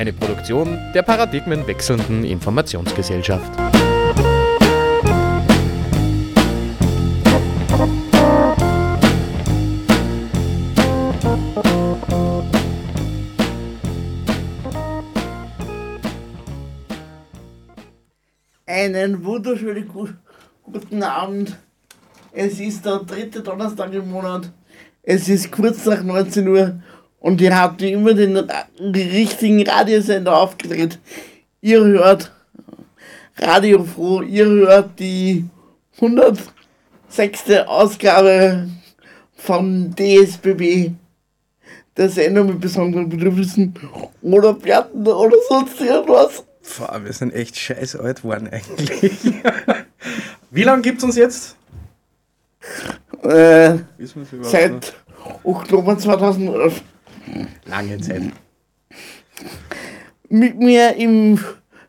Eine Produktion der paradigmenwechselnden Informationsgesellschaft. Einen wunderschönen gu guten Abend. Es ist der dritte Donnerstag im Monat. Es ist kurz nach 19 Uhr und ihr habt immer den richtigen Radiosender aufgedreht. Ihr hört Radio Froh, ihr hört die 106. Ausgabe von DSBB, der Sendung mit besonderen Bedürfnissen oder Platten oder sonst irgendwas. Boah, wir sind echt scheiß alt geworden eigentlich. Wie lange gibt es uns jetzt? Äh, seit Oktober 2011. Lange Zeit. Mit mir im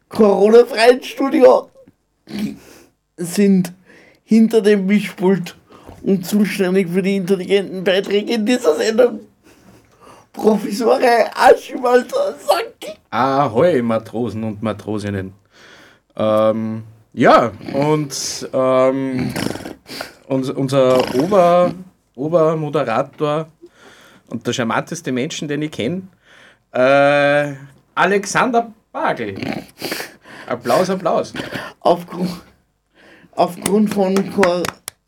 Corona-freien Studio sind hinter dem Mischpult und zuständig für die intelligenten Beiträge in dieser Sendung Professore Archibald Sanki. Ahoi, Matrosen und Matrosinnen. Ähm, ja, und ähm, uns, unser Ober, Obermoderator und der charmanteste Menschen, den ich kenne, äh, Alexander Bagel. Applaus, Applaus. Aufgrund, aufgrund von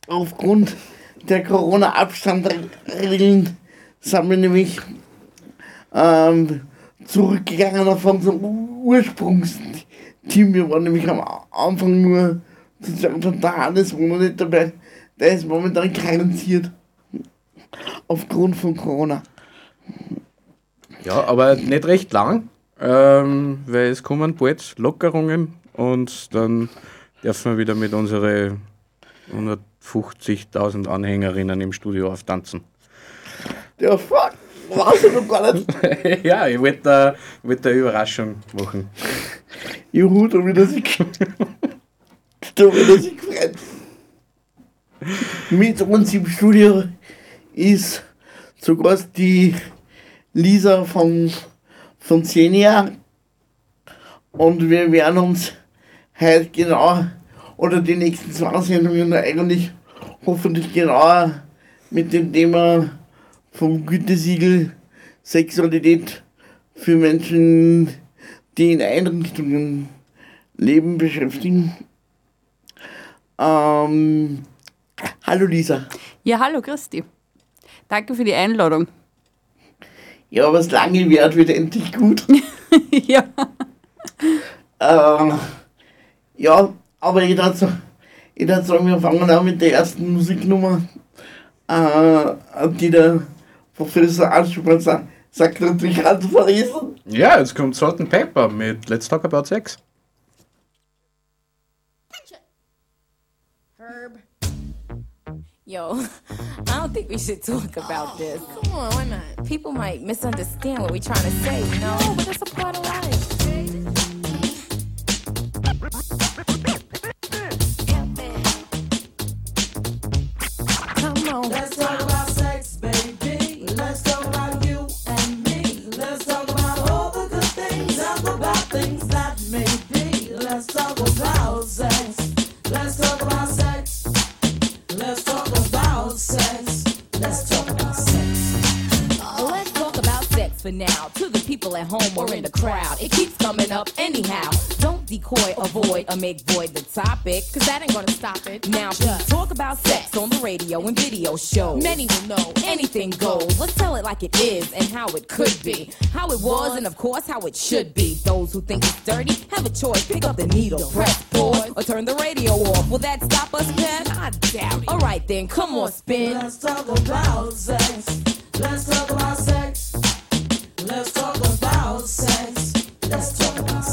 aufgrund der Corona-Abstandregeln sind wir nämlich ähm, zurückgegangen auf unser Ursprungsteam. Wir waren nämlich am Anfang nur sozusagen von der Hannes war noch nicht dabei. Der ist momentan karenziert. Aufgrund von Corona. Ja, aber nicht recht lang, ähm, weil es kommen bald Lockerungen und dann dürfen wir wieder mit unseren 150.000 Anhängerinnen im Studio auftanzen. Der fuck, weiß ich noch gar nicht. ja, ich wollte da, wollt eine Überraschung machen. Juhu, da wieder sich. da wieder sich gefreut. Mit uns im Studio ist zu Gast die Lisa von, von Xenia. Und wir werden uns heute genau, oder die nächsten zwei Sendungen eigentlich hoffentlich genauer mit dem Thema vom Gütesiegel Sexualität für Menschen, die in Einrichtungen leben, beschäftigen. Ähm, hallo Lisa. Ja, hallo Christi. Danke für die Einladung. Ja, was lange währt, wird endlich gut. ja. Ähm, ja, aber ich dachte, ich dachte sagen, wir fangen an mit der ersten Musiknummer, äh, die der Professor Archibald sagt, sagt natürlich anzuverlesen. Ja, jetzt kommt Salt and Pepper mit Let's Talk About Sex. Yo, I don't think we should talk about oh, this. Come on, why not? People might misunderstand what we're trying to say, you know? No, but that's a part of life. Come on. Let's talk about sex, baby. Let's talk about you and me. Let's talk about all the good things. Let's talk things that may be. Let's talk about sex. Let's talk about sex, for now. To the people at home or in the crowd, it keeps coming up anyhow. Don't decoy, avoid, or make void the topic, cause that ain't gonna stop it. Now, we talk about sex on the radio and video shows. Many will know anything goes. Let's tell it like it is and how it could be. How it was, and of course, how it should be. Those who think it's dirty have a choice. Pick up the needle, press pause, or turn the radio off. Will that stop us, Ken? I doubt it. Alright then, come on, spin. Let's talk about sex. Let's talk about sex. Let's talk about sex. Let's talk about sex.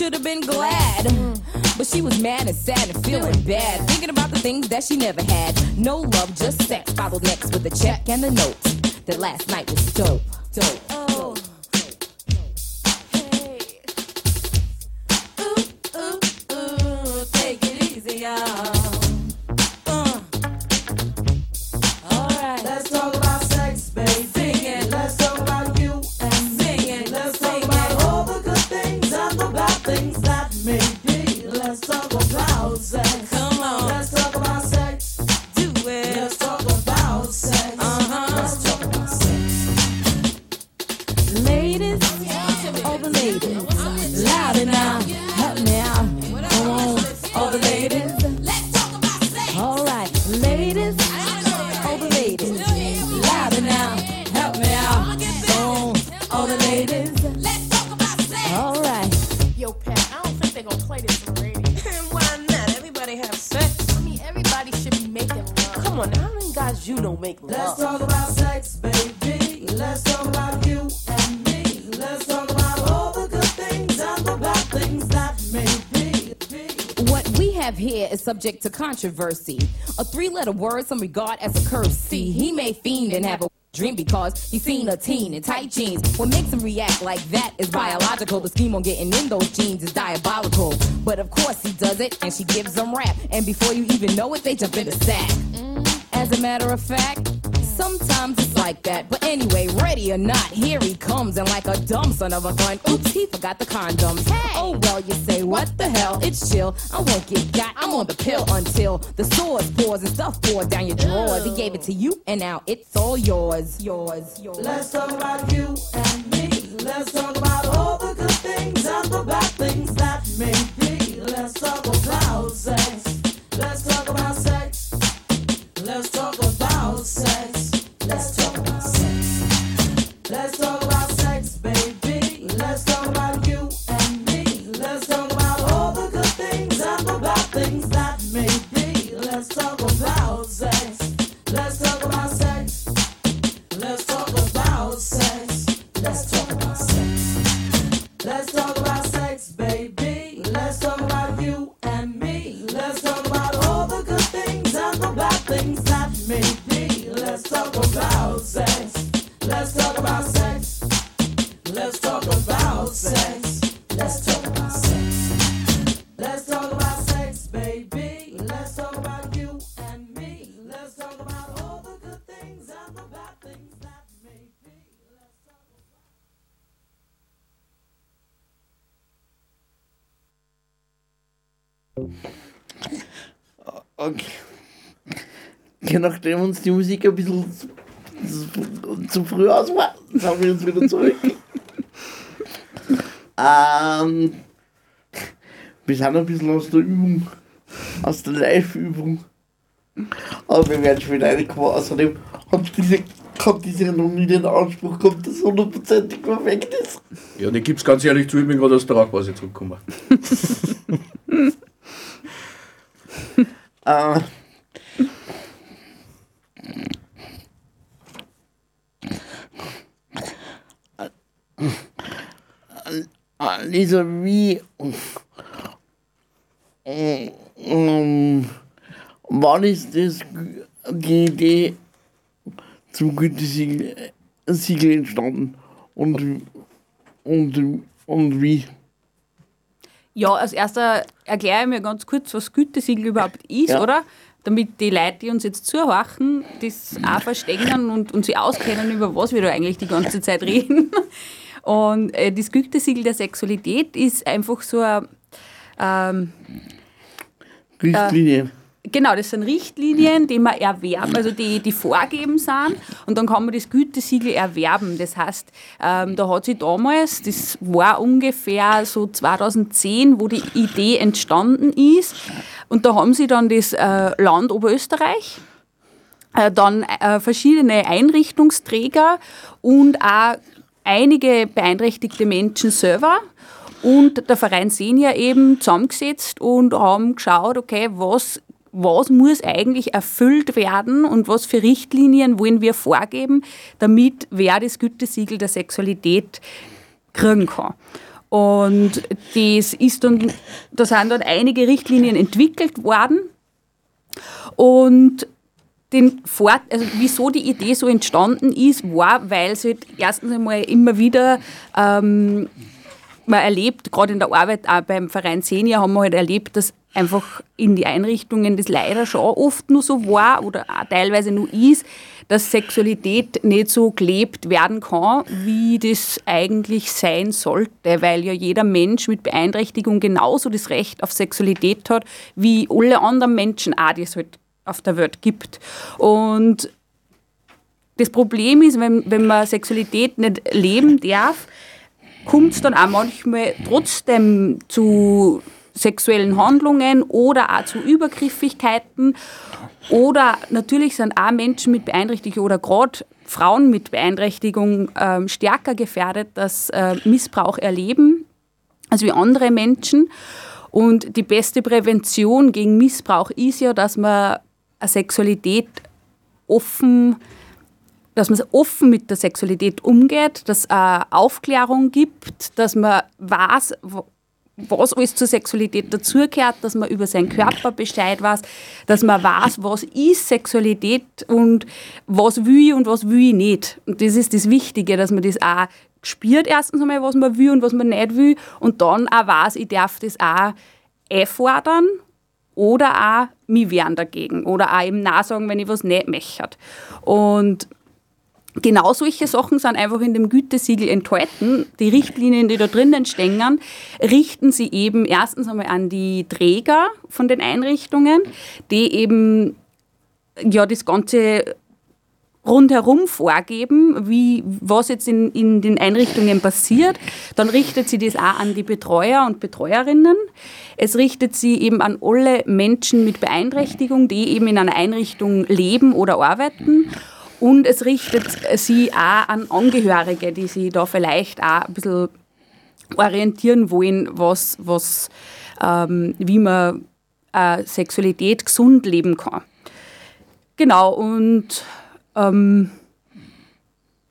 Should have been glad. But she was mad and sad and feeling bad. Thinking about the things that she never had. No love, just sex. Followed next with the check and the note. That last night was dope. Dope. Oh. Here is subject to controversy. A three letter word some regard as a curse. See, he may fiend and have a dream because he's seen a teen in tight jeans. What makes him react like that is biological. The scheme on getting in those jeans is diabolical. But of course he does it and she gives him rap. And before you even know it, they jump in the sack. Mm. As a matter of fact, sometimes it's like that. But anyway, ready or not, here he comes. And like a dumb son of a gun, oops, he forgot the condoms. Hey. Oh, well, you say, what the hell? It's chill. I won't get got. I'm on the pill until the sores pours and stuff pours down your drawers. He gave it to you, and now it's all yours. Yours, yours. Let's talk about you and me. Let's talk about all the good things and the bad things that may be. Let's talk about sex. Let's talk about sex. Let's talk nachdem uns die Musik ein bisschen zu, früh aus war, haben wir uns wieder zurück. ähm, wir sind ein bisschen aus der Übung, aus der Live-Übung. Aber wir werden schon wieder reinkommen. Außerdem hat diese, hat diese noch nie den Anspruch gehabt, dass es hundertprozentig perfekt ist. Ja, die gibt's ganz ehrlich zu, ich bin gerade aus der Rauchpause zurückgekommen. Äh, Lisa, wie ähm, wann ist das die Idee zum Gütesiegel Siegel entstanden und, und, und wie? Ja, als erster erkläre ich mir ganz kurz, was Gütesiegel überhaupt ist, Ja. oder? Damit die Leute, die uns jetzt zuhören, das auch verstehen und, und sie auskennen, über was wir da eigentlich die ganze Zeit reden. Und äh, das Gütesiegel der Sexualität ist einfach so ein, ähm, Richtlinie. Genau, das sind Richtlinien, die man erwerben, also die, die vorgeben sind und dann kann man das Gütesiegel erwerben. Das heißt, ähm, da hat sich damals, das war ungefähr so 2010, wo die Idee entstanden ist und da haben sie dann das äh, Land Oberösterreich, äh, dann äh, verschiedene Einrichtungsträger und auch einige beeinträchtigte Menschen selber und der Verein Senior eben zusammengesetzt und haben geschaut, okay, was, was muss eigentlich erfüllt werden und was für Richtlinien wollen wir vorgeben, damit wer das Gütesiegel der Sexualität kriegen kann. Und das ist dann, da sind dann einige Richtlinien entwickelt worden. Und den Fort, also wieso die Idee so entstanden ist, war, weil es halt erstens einmal immer wieder ähm, man erlebt, gerade in der Arbeit auch beim Verein Senior haben wir halt erlebt, dass einfach in die Einrichtungen das leider schon oft nur so war oder auch teilweise nur ist, dass Sexualität nicht so gelebt werden kann, wie das eigentlich sein sollte, weil ja jeder Mensch mit Beeinträchtigung genauso das Recht auf Sexualität hat, wie alle anderen Menschen auch, es halt auf der Welt gibt. Und das Problem ist, wenn, wenn man Sexualität nicht leben darf, kommt es dann auch manchmal trotzdem zu sexuellen Handlungen oder auch zu Übergriffigkeiten. Oder natürlich sind auch Menschen mit Beeinträchtigung oder gerade Frauen mit Beeinträchtigung äh, stärker gefährdet, dass äh, Missbrauch erleben als wie andere Menschen. Und die beste Prävention gegen Missbrauch ist ja, dass man eine Sexualität offen dass man offen mit der Sexualität umgeht, dass es Aufklärung gibt, dass man weiß, was alles zur Sexualität dazugehört, dass man über seinen Körper Bescheid weiß, dass man weiß, was ist Sexualität und was will ich und was will ich nicht. Und das ist das Wichtige, dass man das auch spürt erstens einmal, was man will und was man nicht will und dann auch weiß, ich darf das auch einfordern oder auch mich wehren dagegen oder auch eben sagen, wenn ich was nicht möchte. Und Genau solche Sachen sind einfach in dem Gütesiegel enthalten. Die Richtlinien, die da drinnen stehen, richten sie eben erstens einmal an die Träger von den Einrichtungen, die eben ja das Ganze rundherum vorgeben, wie, was jetzt in, in den Einrichtungen passiert. Dann richtet sie das auch an die Betreuer und Betreuerinnen. Es richtet sie eben an alle Menschen mit Beeinträchtigung, die eben in einer Einrichtung leben oder arbeiten. Und es richtet sie auch an Angehörige, die sich da vielleicht auch ein bisschen orientieren wollen, was, was, ähm, wie man äh, Sexualität gesund leben kann. Genau, und ähm,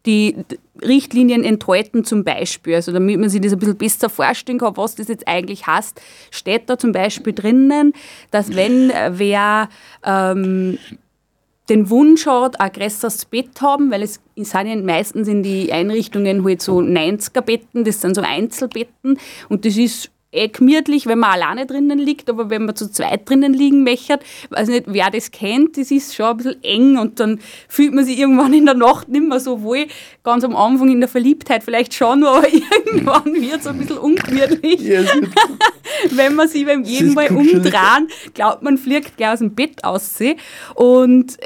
die Richtlinien enthalten zum Beispiel, also damit man sich das ein bisschen besser vorstellen kann, was das jetzt eigentlich heißt, steht da zum Beispiel drinnen, dass wenn wer ähm, den Wunsch hat, ein größeres Bett haben, weil es sind ja meistens in die Einrichtungen halt so 90er-Betten, das sind so Einzelbetten und das ist eh gemütlich, wenn man alleine drinnen liegt, aber wenn man zu zweit drinnen liegen möchte, weiß nicht, wer das kennt, das ist schon ein bisschen eng und dann fühlt man sich irgendwann in der Nacht nicht mehr so wohl. Ganz am Anfang in der Verliebtheit vielleicht schon, aber irgendwann wird es ein bisschen ungemütlich. wenn man sich beim jeden Mal umdrehen, glaubt man, fliegt gleich aus dem Bett aussehen. Und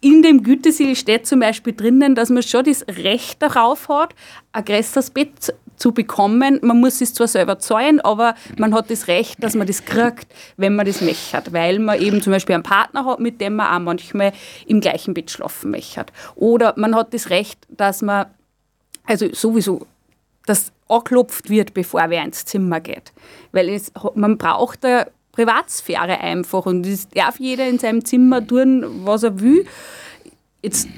in dem Gütesiegel steht zum Beispiel drinnen, dass man schon das Recht darauf hat, ein größeres Bett zu bekommen. Man muss es zwar selber zahlen, aber man hat das Recht, dass man das kriegt, wenn man das möchte, weil man eben zum Beispiel einen Partner hat, mit dem man auch manchmal im gleichen Bett schlafen möchte. Oder man hat das Recht, dass man, also sowieso, dass angeklopft wird, bevor wer ins Zimmer geht. Weil es, man braucht da Privatsphäre einfach und das darf jeder in seinem Zimmer tun, was er will. Jetzt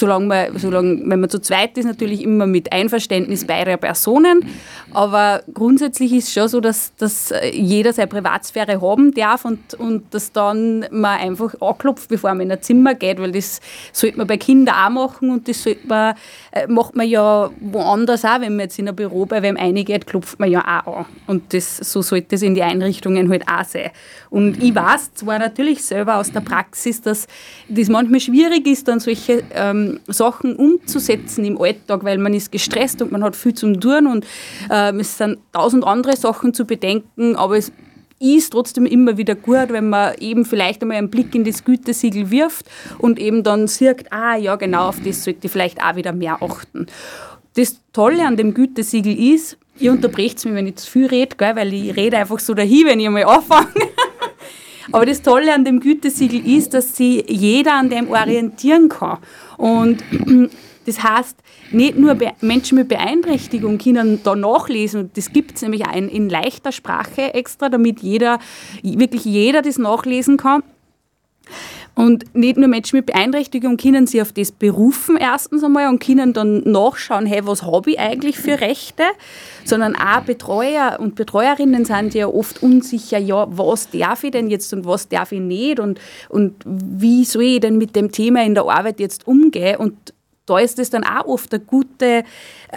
solange man, solange, wenn man zu zweit ist, natürlich immer mit Einverständnis beider Personen. Aber grundsätzlich ist es schon so, dass, dass jeder seine Privatsphäre haben darf und, und dass dann man einfach anklopft, bevor man in ein Zimmer geht, weil das sollte man bei Kindern auch machen und das sollte man, äh, macht man ja woanders auch, wenn man jetzt in ein Büro bei wem eingeht, klopft man ja auch an. Und das, so sollte es in die Einrichtungen halt auch sein. Und ich weiß zwar natürlich selber aus der Praxis, dass das manchmal schwierig ist, dann solche ähm, Sachen umzusetzen im Alltag, weil man ist gestresst und man hat viel zum tun und ähm, es sind tausend andere Sachen zu bedenken, aber es ist trotzdem immer wieder gut, wenn man eben vielleicht einmal einen Blick in das Gütesiegel wirft und eben dann sieht, ah ja genau, auf das sollte ich vielleicht auch wieder mehr achten. Das Tolle an dem Gütesiegel ist, ihr unterbrecht mich, wenn ich zu viel rede, weil ich rede einfach so dahin, wenn ich einmal anfange. Aber das Tolle an dem Gütesiegel ist, dass sich jeder an dem orientieren kann. Und das heißt, nicht nur Menschen mit Beeinträchtigung können da nachlesen, das gibt es nämlich auch in, in leichter Sprache extra, damit jeder, wirklich jeder das nachlesen kann. Und nicht nur Menschen mit Beeinträchtigung können sich auf das berufen erstens einmal und können dann nachschauen, hey, was habe ich eigentlich für Rechte, sondern auch Betreuer und Betreuerinnen sind ja oft unsicher, ja, was darf ich denn jetzt und was darf ich nicht? Und, und wie soll ich denn mit dem Thema in der Arbeit jetzt umgehen? Und da ist es dann auch oft eine gute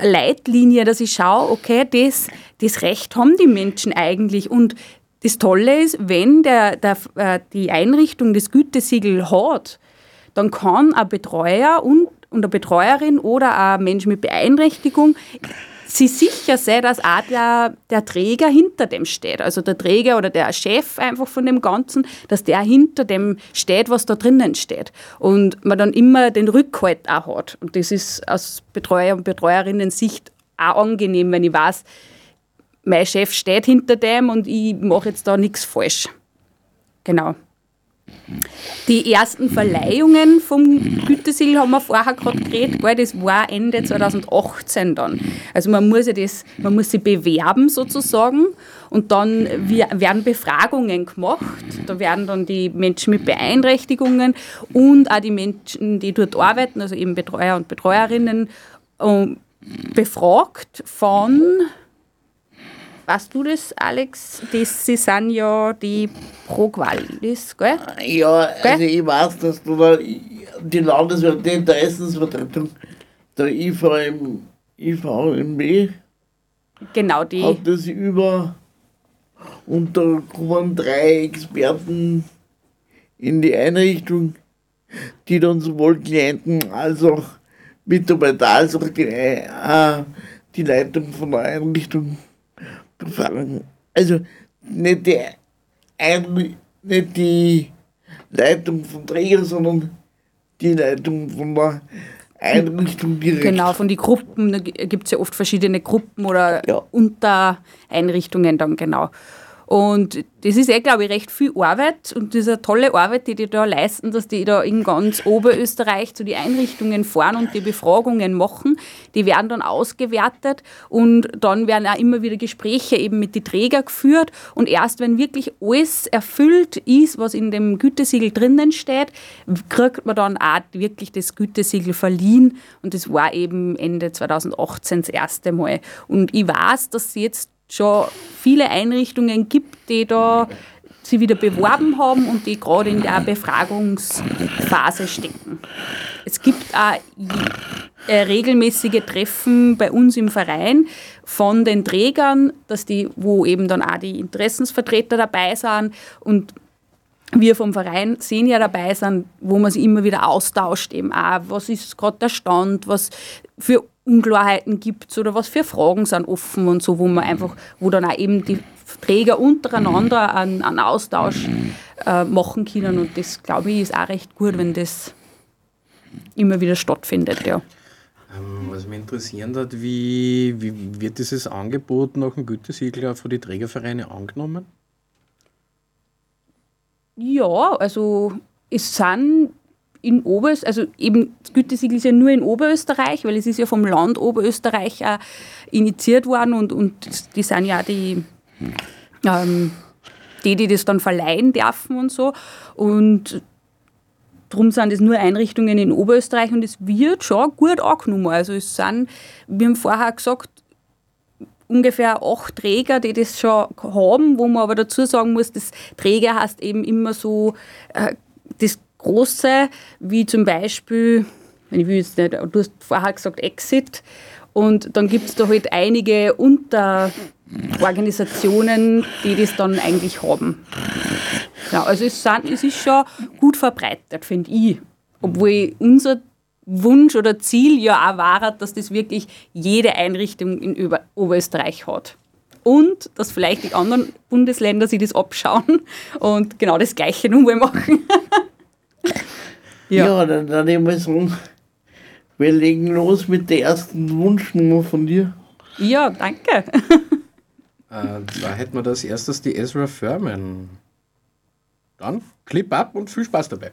Leitlinie, dass ich schaue, okay, das, das Recht haben die Menschen eigentlich. Und das Tolle ist, wenn der, der, äh, die Einrichtung das Gütesiegel hat, dann kann ein Betreuer und, und eine Betreuerin oder ein Mensch mit Beeinträchtigung sie sicher sein, dass auch der, der Träger hinter dem steht. Also der Träger oder der Chef einfach von dem Ganzen, dass der hinter dem steht, was da drinnen steht. Und man dann immer den Rückhalt auch hat. Und das ist aus Betreuer- und Betreuerinnen-Sicht auch angenehm, wenn ich weiß, mein Chef steht hinter dem und ich mache jetzt da nichts falsch. Genau. Die ersten Verleihungen vom Gütesiegel haben wir vorher gerade geredet, gell, das war Ende 2018 dann. Also man muss, ja das, man muss sich bewerben sozusagen und dann werden Befragungen gemacht. Da werden dann die Menschen mit Beeinträchtigungen und auch die Menschen, die dort arbeiten, also eben Betreuer und Betreuerinnen, ähm, befragt von Weißt du das, Alex? Das sind ja die Pro-Qualis, gell? Ja, Gell? also ich weiß, dass du da die Landeswirte die Interessensvertretung der IVM, IVMB Genau, die. hat das über und da kommen drei Experten in die Einrichtung, die dann sowohl Klienten als auch Mitarbeiter als auch die, äh, die Leitung von der Einrichtung. Also nicht die, Ein nicht die Leitung vom Träger, sondern die Leitung von der Einrichtung direkt. Genau, von den Gruppen, da gibt es ja oft verschiedene Gruppen oder Ja. Untereinrichtungen dann, genau. Und das ist eh, glaube ich, recht viel Arbeit und eine tolle Arbeit, die die da leisten, dass die da in ganz Oberösterreich zu den Einrichtungen fahren und die Befragungen machen. Die werden dann ausgewertet und dann werden auch immer wieder Gespräche eben mit den Trägern geführt und erst wenn wirklich alles erfüllt ist, was in dem Gütesiegel drinnen steht, kriegt man dann auch wirklich das Gütesiegel verliehen und das war eben Ende 2018 das erste Mal. Und ich weiß, dass jetzt schon viele Einrichtungen gibt, die da sie wieder beworben haben und die gerade in der Befragungsphase stecken. Es gibt auch äh, regelmäßige Treffen bei uns im Verein von den Trägern, dass die, wo eben dann auch die Interessensvertreter dabei sind. Und wir vom Verein sehen ja dabei sind, wo man sich immer wieder austauscht, eben auch, was ist gerade der Stand, was für Unklarheiten gibt es oder was für Fragen sind offen und so, wo man einfach, wo dann auch eben die Träger untereinander einen, einen Austausch äh, machen können und das, glaube ich, ist auch recht gut, wenn das immer wieder stattfindet, ja. Ähm, Was mich interessieren hat, wie, wie wird dieses Angebot nach dem Gütesiegel auch von den Trägervereinen angenommen? Ja, also es sind in Oberösterreich, also eben das Gütesiegel ist ja nur in Oberösterreich, weil es ist ja vom Land Oberösterreich auch initiiert worden und, und die sind ja die, ähm, die, die das dann verleihen dürfen und so. Und Darum sind es nur Einrichtungen in Oberösterreich und es wird schon gut angenommen. Also es sind, wir haben vorher gesagt, ungefähr acht Träger, die das schon haben, wo man aber dazu sagen muss, das Träger heißt eben immer so äh, das Große, wie zum Beispiel, ich will jetzt nicht, du hast vorher gesagt Exit und dann gibt es da halt einige Unterorganisationen, die das dann eigentlich haben. Ja, also es, sind, es ist schon gut verbreitet, finde ich. Obwohl unser Wunsch oder Ziel ja auch war, dass das wirklich jede Einrichtung in Über Oberösterreich hat. und dass vielleicht die anderen Bundesländer sich das abschauen und genau das Gleiche nochmal machen. Ja, Ja. dann dann ich mal sagen, wir legen los mit der ersten Wunschnummer von dir. ja, danke. Äh, da hätten wir das erstes die Ezra Furman. Dann Clip ab und viel Spaß dabei.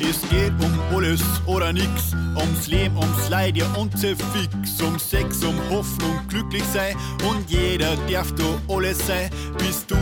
Es geht um alles oder nix, ums Leben, ums Leid, ja und sehr fix, um Sex, um Hoffnung, glücklich sein und jeder darf da alles sein. Bist du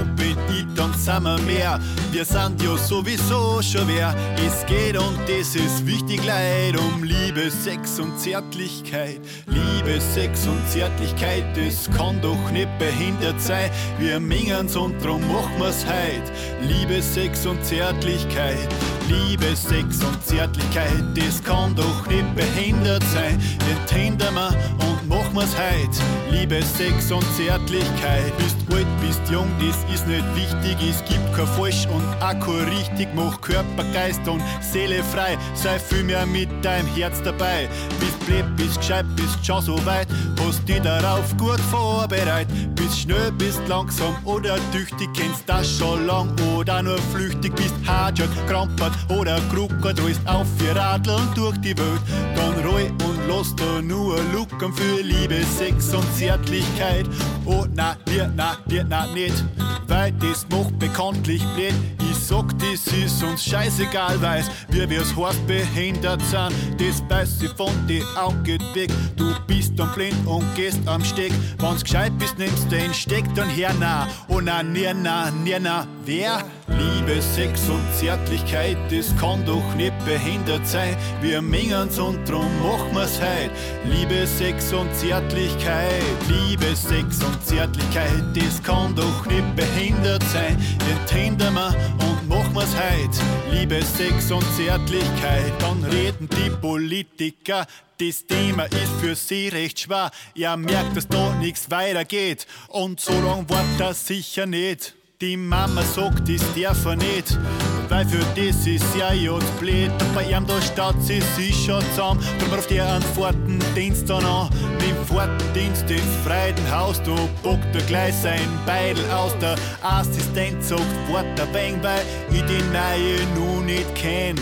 ich, dann sind wir mehr. Wir sind ja sowieso schon wer. Es geht und das ist wichtig, Leid, um Liebe, Sex und Zärtlichkeit. Liebe, Sex und Zärtlichkeit, das kann doch nicht behindert sein. Wir mengen's und drum machen wir's heut. Liebe, Sex und Zärtlichkeit. Liebe, Sex und Zärtlichkeit, das kann doch nicht behindert sein. Enthindern wir und machen wir's heut. Liebe, Sex und Zärtlichkeit. Bist alt, bist jung, das ist nicht wichtig. Es gibt kein falsch und auch kein richtig. Mach Körper, Geist und Seele frei. Sei viel mehr mit deinem Herz dabei. Bist blöd, bist gescheit, bist schon so weit. Hast dich darauf gut vorbereitet. Bist schnell, bist langsam oder tüchtig. Kennst das schon lang oder nur flüchtig. Bist hart, krampert oder kruckert. Rollst auf für Radeln durch die Welt. Dann roll und lass da nur Lucken für Liebe, Sex und Zärtlichkeit. Oh, na, dir, na, dir, na, nicht. Weil das macht bekanntlich blöd. Ich sag, das ist uns scheißegal, weiß, wie wir's heißt, behindert sind. Das weiß ich von die Augen weg. Du bist dann blind und gehst am Steg. Wenn's gescheit bist, nimmst den Steck dann her, na. Oh, na, nir, na, nir, na, wer? Liebe, Sex und Zärtlichkeit, das kann doch nicht behindert sein. Wir mengen's und drum machen wir's heut. Liebe, Sex und Zärtlichkeit, Liebe, Sex und Zärtlichkeit, das kann doch nicht behindert sein. Enthindern wir und machen wir's heut. Liebe, Sex und Zärtlichkeit, dann reden die Politiker. Das Thema ist für sie recht schwer. Er merkt, dass da nichts weitergeht. Und so lang war das sicher nicht. Die Mama sagt, das darf er nicht, weil für das ist ja jetzt blöd. Bei ihm da staut sie sich schon zusammen, drum ruft er einen Fahrtendienst dann an. Mit dem Fahrtendienst ins Freudenhaus, da bockt er gleich sein Beidel aus. Der Assistent sagt, wart ein wenig, weil ich die Neue nun nicht kenn.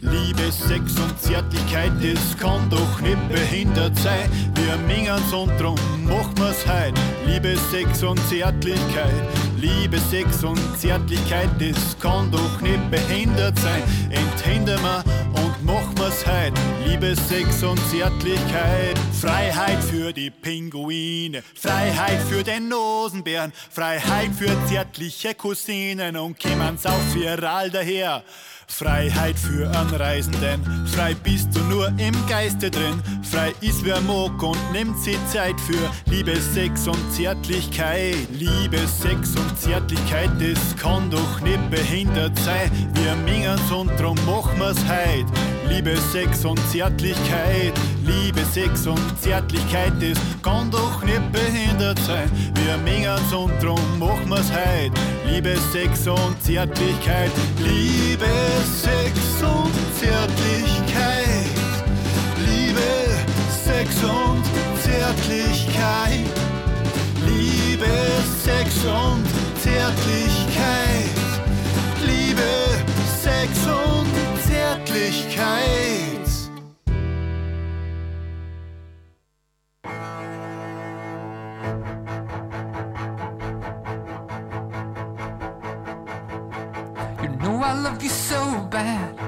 Liebe, Sex und Zärtlichkeit, das kann doch nicht behindert sein. Wir mengen's und drum machen wir's heut. Liebe, Sex und Zärtlichkeit, Liebe, Sex und Zärtlichkeit, das kann doch nicht behindert sein. Enthindern wir und machen wir's heut. Liebe, Sex und Zärtlichkeit, Freiheit für die Pinguine, Freiheit für den Nosenbären, Freiheit für zärtliche Cousinen und kommens auf viral daher. Freiheit für einen Reisenden, frei bist du nur im Geiste drin. Frei ist wer mag und nimmt sich Zeit für Liebe, Sex und Zärtlichkeit. Liebe, Sex und Zärtlichkeit, das kann doch nicht behindert sein. Wir mengen's und drum machen wir's heut. Liebe, Sex und Zärtlichkeit, Liebe, Sex und Zärtlichkeit, das kann doch nicht behindert sein. Wir mengen's und drum machen wir's heut. Liebe, Sex und Zärtlichkeit, Liebe, Sex und Zärtlichkeit, Liebe, Sex und Zärtlichkeit, Liebe, Sex und Zärtlichkeit, Liebe, Sex und Zärtlichkeit. You know I love you so bad.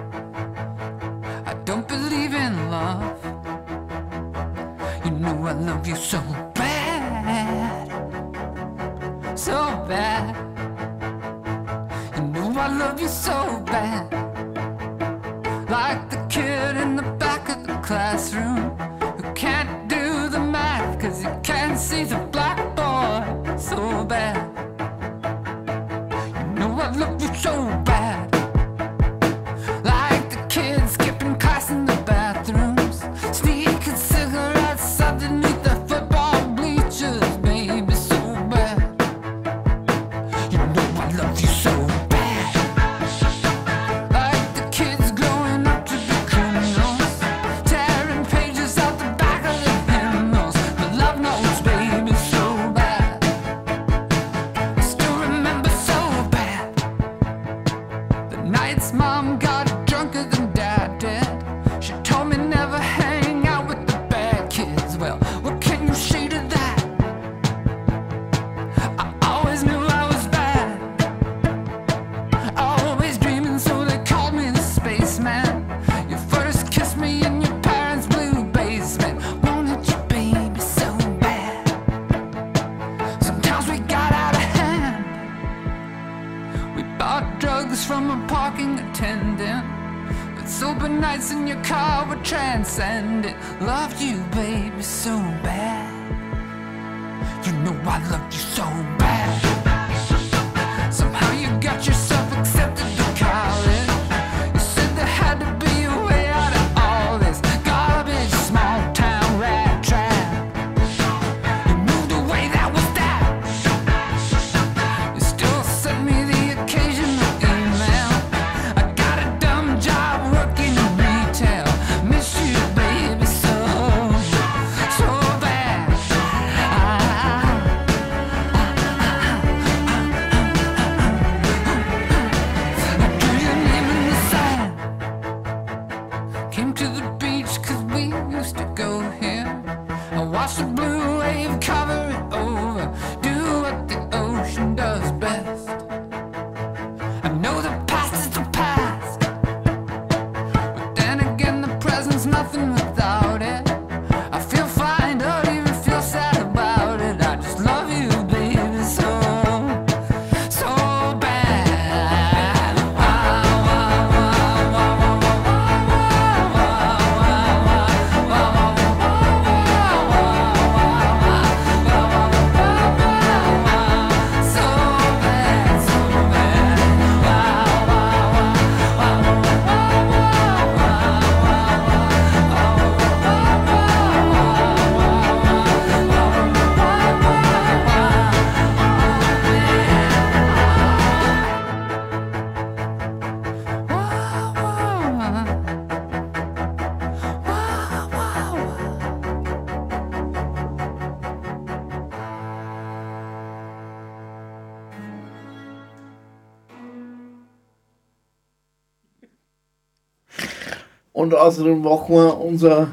Und außerdem machen wir unsere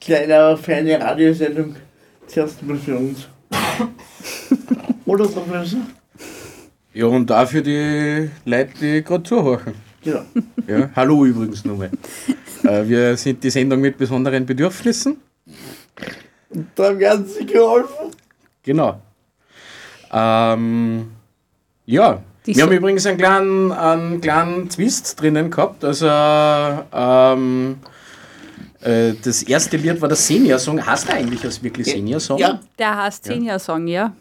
kleine, feine Radiosendung zuerst mal für uns. Oder, Professor? Ja, und dafür die Leute, die gerade zuhören. Genau. Ja, hallo übrigens nochmal. äh, wir sind die Sendung mit besonderen Bedürfnissen. Da werden Sie geholfen. Genau. Ähm, ja, wir haben übrigens einen kleinen, einen kleinen Twist drinnen gehabt. Also, ähm, äh, das erste Lied war der Senior-Song. Heißt der eigentlich als wirklich Senior-Song? Ja. Der heißt Senior-Song, ja.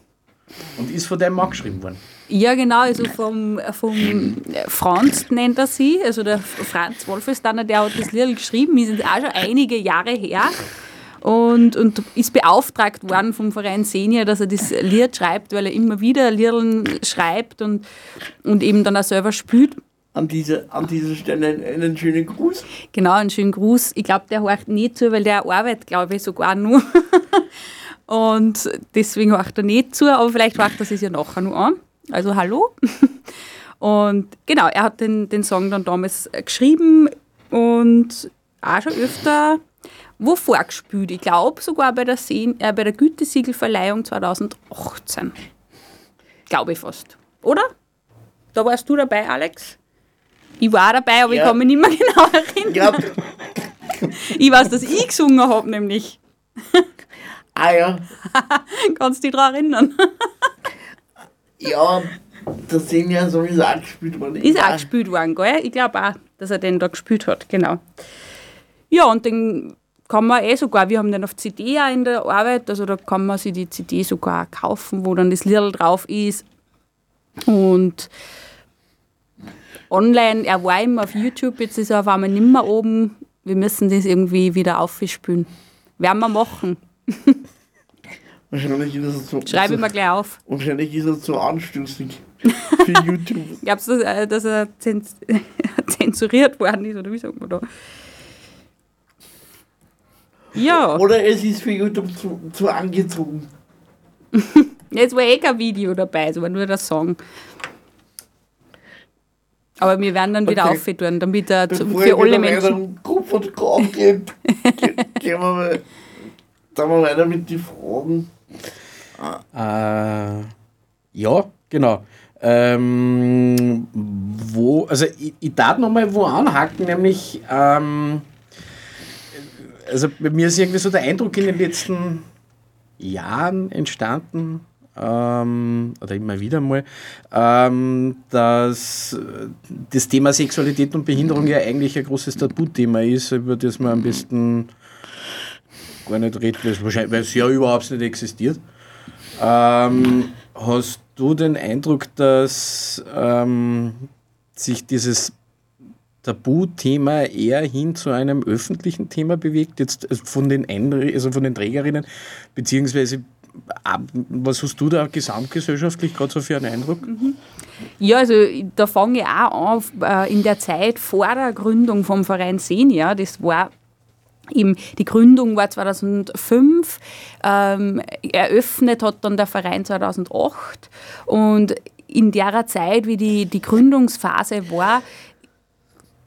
Und ist von deinem Mann geschrieben worden. Ja, genau, also vom, vom Franz nennt er sie, also der Franz Wolfestaner, der hat das Lied geschrieben, ist auch schon einige Jahre her und, und ist beauftragt worden vom Verein Senior, dass er das Lied schreibt, weil er immer wieder Liedern schreibt und, und eben dann auch selber spielt. An, diese, an dieser Stelle einen, schönen Gruß. Genau, einen schönen Gruß. Ich glaube, der horcht nicht zu, weil der arbeitet, glaube ich, sogar nur. Und deswegen horcht er nicht zu, aber vielleicht horcht er sich ja nachher nur an. Also hallo. Und genau, er hat den, den Song dann damals geschrieben und auch schon öfter wo vorgespielt. Ich glaube sogar bei der, Seen, äh, bei der Gütesiegelverleihung 2018. Glaube ich fast. Oder? Da warst du dabei, Alex? Ich war dabei, aber ich Ja. kann mich nicht mehr genau erinnern. Ja, Ich weiß, dass ich gesungen habe, nämlich. ah ja. Kannst du dich daran erinnern? Ja, der Senior-Song ist auch gespielt worden. Ist auch gespielt worden, gell? Ich glaube auch, dass er den da gespielt hat, genau. Ja, und den kann man eh sogar, wir haben den auf CD auch in der Arbeit, also da kann man sich die CD sogar kaufen, wo dann das Lied drauf ist. Und online, er war immer auf YouTube, jetzt ist er auf einmal nicht mehr oben. Wir müssen das irgendwie wieder aufspülen. Werden wir machen. Wahrscheinlich ist es so. Schreibe ich mir gleich auf. Wahrscheinlich ist es so anstößig für YouTube. Glaubst du, dass, äh, dass er zens zensuriert worden ist, oder wie sagt man da? Ja, Oder es ist für YouTube zu, zu angezogen. jetzt war eh kein Video dabei, es war nur der Song. Aber wir werden dann wieder Okay. aufhören, damit er zu, für ich alle Menschen. weiteren Kupferkram gebe, ge- gehen wir mal, dann wir weiter mit den Fragen. Äh, ja, genau. Ähm, wo, also ich, ich darf nochmal wo anhaken, nämlich, ähm, also bei mir ist irgendwie so der Eindruck in den letzten Jahren entstanden, ähm, oder immer wieder mal, ähm, dass das Thema Sexualität und Behinderung ja eigentlich ein großes Tabuthema ist, über das man am besten gar nicht redet, weil es wahrscheinlich- weil es ja überhaupt nicht existiert. Ähm, hast du den Eindruck, dass ähm, sich dieses Tabuthema eher hin zu einem öffentlichen Thema bewegt, jetzt äh, von den, Einri also von den Trägerinnen, beziehungsweise was hast du da gesamtgesellschaftlich gerade so für einen Eindruck? Ja, also da fange ich auch an, äh, in der Zeit vor der Gründung vom Verein Senior, das war eben, die Gründung war 2005, ähm, eröffnet hat dann der Verein 2008 und in der Zeit, wie die, die Gründungsphase war,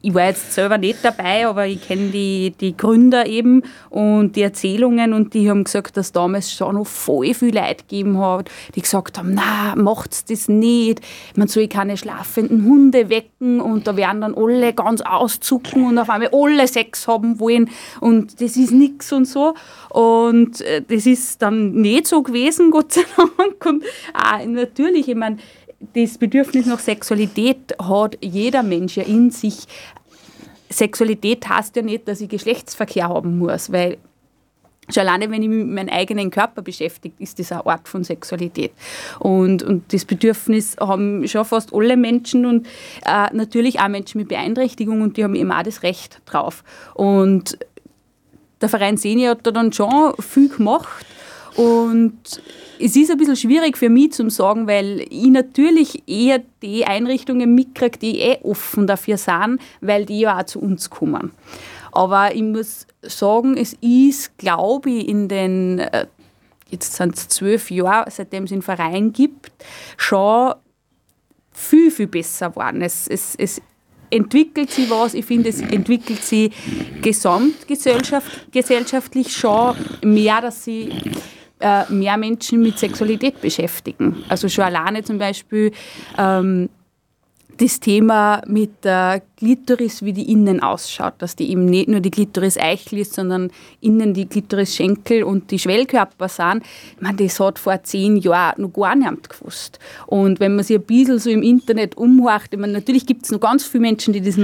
ich war jetzt selber nicht dabei, aber ich kenne die, die Gründer eben und die Erzählungen und die haben gesagt, dass damals schon noch voll viel Leute gegeben hat, die gesagt haben, na, macht's das nicht, man soll keine schlafenden Hunde wecken? Und da werden dann alle ganz auszucken und auf einmal alle Sex haben wollen. Und das ist nix und so. Und äh, das ist dann nicht so gewesen, Gott sei Dank. Und auch natürlich, ich meine, das Bedürfnis nach Sexualität hat jeder Mensch ja in sich. Sexualität heißt ja nicht, dass ich Geschlechtsverkehr haben muss, weil schon alleine, wenn ich mich mit meinem eigenen Körper beschäftige, ist das eine Art von Sexualität. Und, und das Bedürfnis haben schon fast alle Menschen und äh, natürlich auch Menschen mit Beeinträchtigung und die haben eben auch das Recht drauf. Und der Verein Senior hat da dann schon viel gemacht und es ist ein bisschen schwierig für mich zu sagen, weil ich natürlich eher die Einrichtungen mitkriege, die eh offen dafür sind, weil die ja auch zu uns kommen. Aber ich muss sagen, es ist, glaube ich, in den, äh, jetzt sind es zwölf Jahre, seitdem es den Verein gibt, schon viel, viel besser geworden. Es, es, es entwickelt sich was. Ich finde, es entwickelt sich gesamtgesellschaftlich gesellschaftlich schon mehr, dass sie mehr Menschen mit Sexualität beschäftigen. Also schon alleine zum Beispiel ähm, das Thema mit der Klitoris, wie die innen ausschaut, dass die eben nicht nur die Klitoris-Eichel ist, sondern innen die Klitoris-Schenkel und die Schwellkörper sind. Meine, das hat vor zehn Jahren noch gar niemand gewusst. Und wenn man sich ein bisschen so im Internet umhorcht, ich meine, natürlich gibt es noch ganz viele Menschen, die das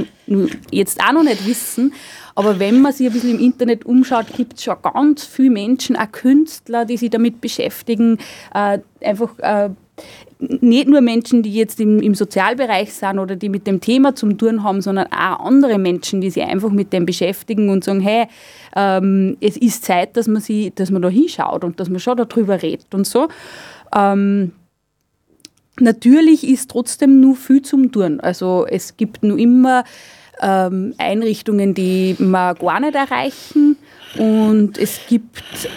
jetzt auch noch nicht wissen, aber wenn man sich ein bisschen im Internet umschaut, gibt es schon ganz viele Menschen, auch Künstler, die sich damit beschäftigen, äh, einfach äh, nicht nur Menschen, die jetzt im, im Sozialbereich sind oder die mit dem Thema zum tun haben, sondern auch andere Menschen, die sich einfach mit dem beschäftigen und sagen, hey, ähm, es ist Zeit, dass man, sie, dass man da hinschaut und dass man schon darüber redet und so. Ähm, natürlich ist trotzdem nur viel zum Tun. Also es gibt nur immer ähm, Einrichtungen, die man gar nicht erreichen und es gibt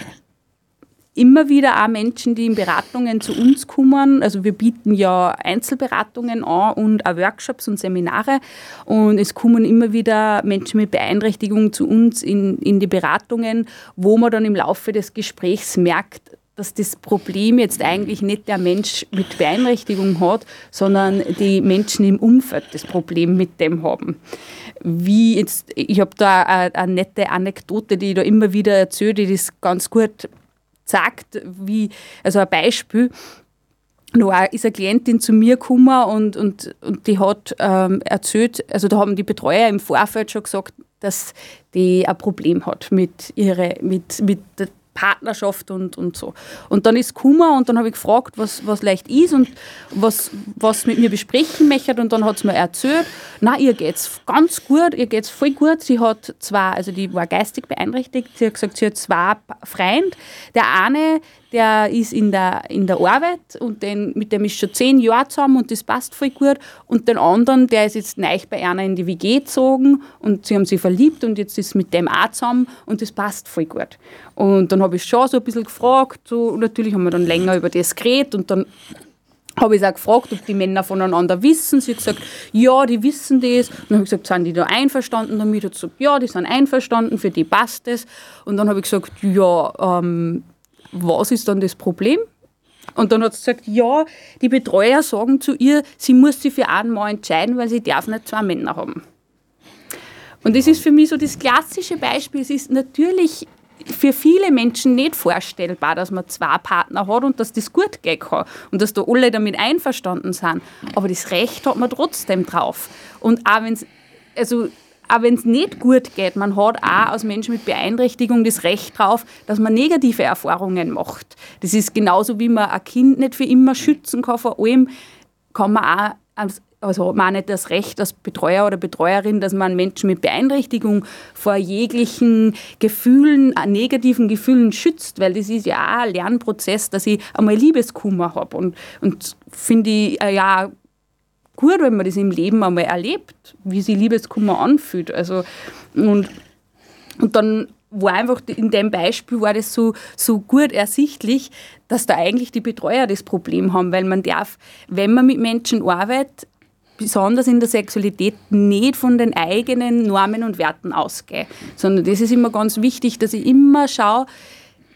immer wieder auch Menschen, die in Beratungen zu uns kommen. Also wir bieten ja Einzelberatungen an und auch Workshops und Seminare. Und es kommen immer wieder Menschen mit Beeinträchtigung zu uns in, in die Beratungen, wo man dann im Laufe des Gesprächs merkt, dass das Problem jetzt eigentlich nicht der Mensch mit Beeinträchtigung hat, sondern die Menschen im Umfeld das Problem mit dem haben. Wie jetzt, ich habe da eine, eine nette Anekdote, die ich da immer wieder erzähle, die das ganz gut sagt, wie, also ein Beispiel, da ist eine Klientin zu mir gekommen und, und, und die hat ähm, erzählt, also da haben die Betreuer im Vorfeld schon gesagt, dass die ein Problem hat mit, ihre, mit, mit Partnerschaft und, und so. Und dann ist Kummer und dann habe ich gefragt, was, was leicht ist und was, was mit mir besprechen möchte und dann hat sie mir erzählt, na ihr geht's ganz gut, ihr geht's voll gut. Sie hat zwar, also die war geistig beeinträchtigt, sie hat gesagt, sie hat zwei Freunde. Der eine, der ist in der, in der Arbeit und den, mit dem ist schon zehn Jahre zusammen und das passt voll gut. Und den anderen, der ist jetzt neu bei einer in die WG gezogen und sie haben sich verliebt und jetzt ist mit dem auch zusammen und das passt voll gut. Und dann habe ich schon so ein bisschen gefragt, so, natürlich haben wir dann länger über das geredet und dann habe ich auch gefragt, ob die Männer voneinander wissen. Sie hat gesagt, ja, die wissen das. Und dann habe ich gesagt, sind die da einverstanden damit? Hat gesagt, ja, die sind einverstanden, für die passt das. Und dann habe ich gesagt, ja, ähm, was ist dann das Problem? Und dann hat sie gesagt, ja, die Betreuer sagen zu ihr, sie muss sich für einen Mann entscheiden, weil sie darf nicht zwei Männer haben. Und das ist für mich so das klassische Beispiel. Es ist natürlich für viele Menschen nicht vorstellbar, dass man zwei Partner hat und dass das gut gehen kann und dass da alle damit einverstanden sind. Aber das Recht hat man trotzdem drauf. Und auch wenn also auch wenn es nicht gut geht, man hat auch als Mensch mit Beeinträchtigung das Recht drauf, dass man negative Erfahrungen macht. Das ist genauso, wie man ein Kind nicht für immer schützen kann vor allem, kann man auch als also hat man auch nicht das Recht als Betreuer oder Betreuerin, dass man Menschen mit Beeinträchtigung vor jeglichen Gefühlen, negativen Gefühlen schützt, weil das ist ja auch ein Lernprozess, dass ich einmal Liebeskummer habe und, und finde ich äh, ja gut, wenn man das im Leben einmal erlebt, wie sich Liebeskummer anfühlt. Also, und, und dann war einfach in dem Beispiel war das so, so gut ersichtlich, dass da eigentlich die Betreuer das Problem haben, weil man darf, wenn man mit Menschen arbeitet, besonders in der Sexualität nicht von den eigenen Normen und Werten ausgehe, sondern das ist immer ganz wichtig, dass ich immer schaue,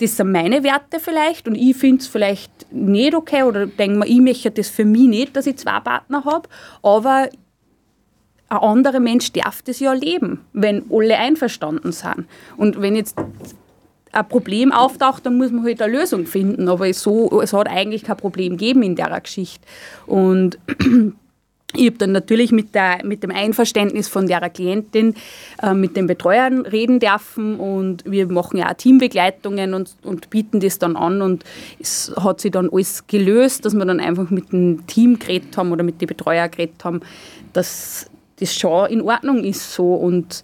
das sind meine Werte vielleicht und ich finde es vielleicht nicht okay oder denke mir, ich möchte das für mich nicht, dass ich zwei Partner habe, aber ein anderer Mensch darf das ja leben, wenn alle einverstanden sind. Und wenn jetzt ein Problem auftaucht, dann muss man halt eine Lösung finden. Aber so, es hat eigentlich kein Problem gegeben in der Geschichte. Und ich habe dann natürlich mit, der, mit dem Einverständnis von der Klientin äh, mit den Betreuern reden dürfen und wir machen ja auch Teambegleitungen und, und bieten das dann an und es hat sich dann alles gelöst, dass wir dann einfach mit dem Team geredet haben oder mit den Betreuern geredet haben, dass das schon in Ordnung ist so und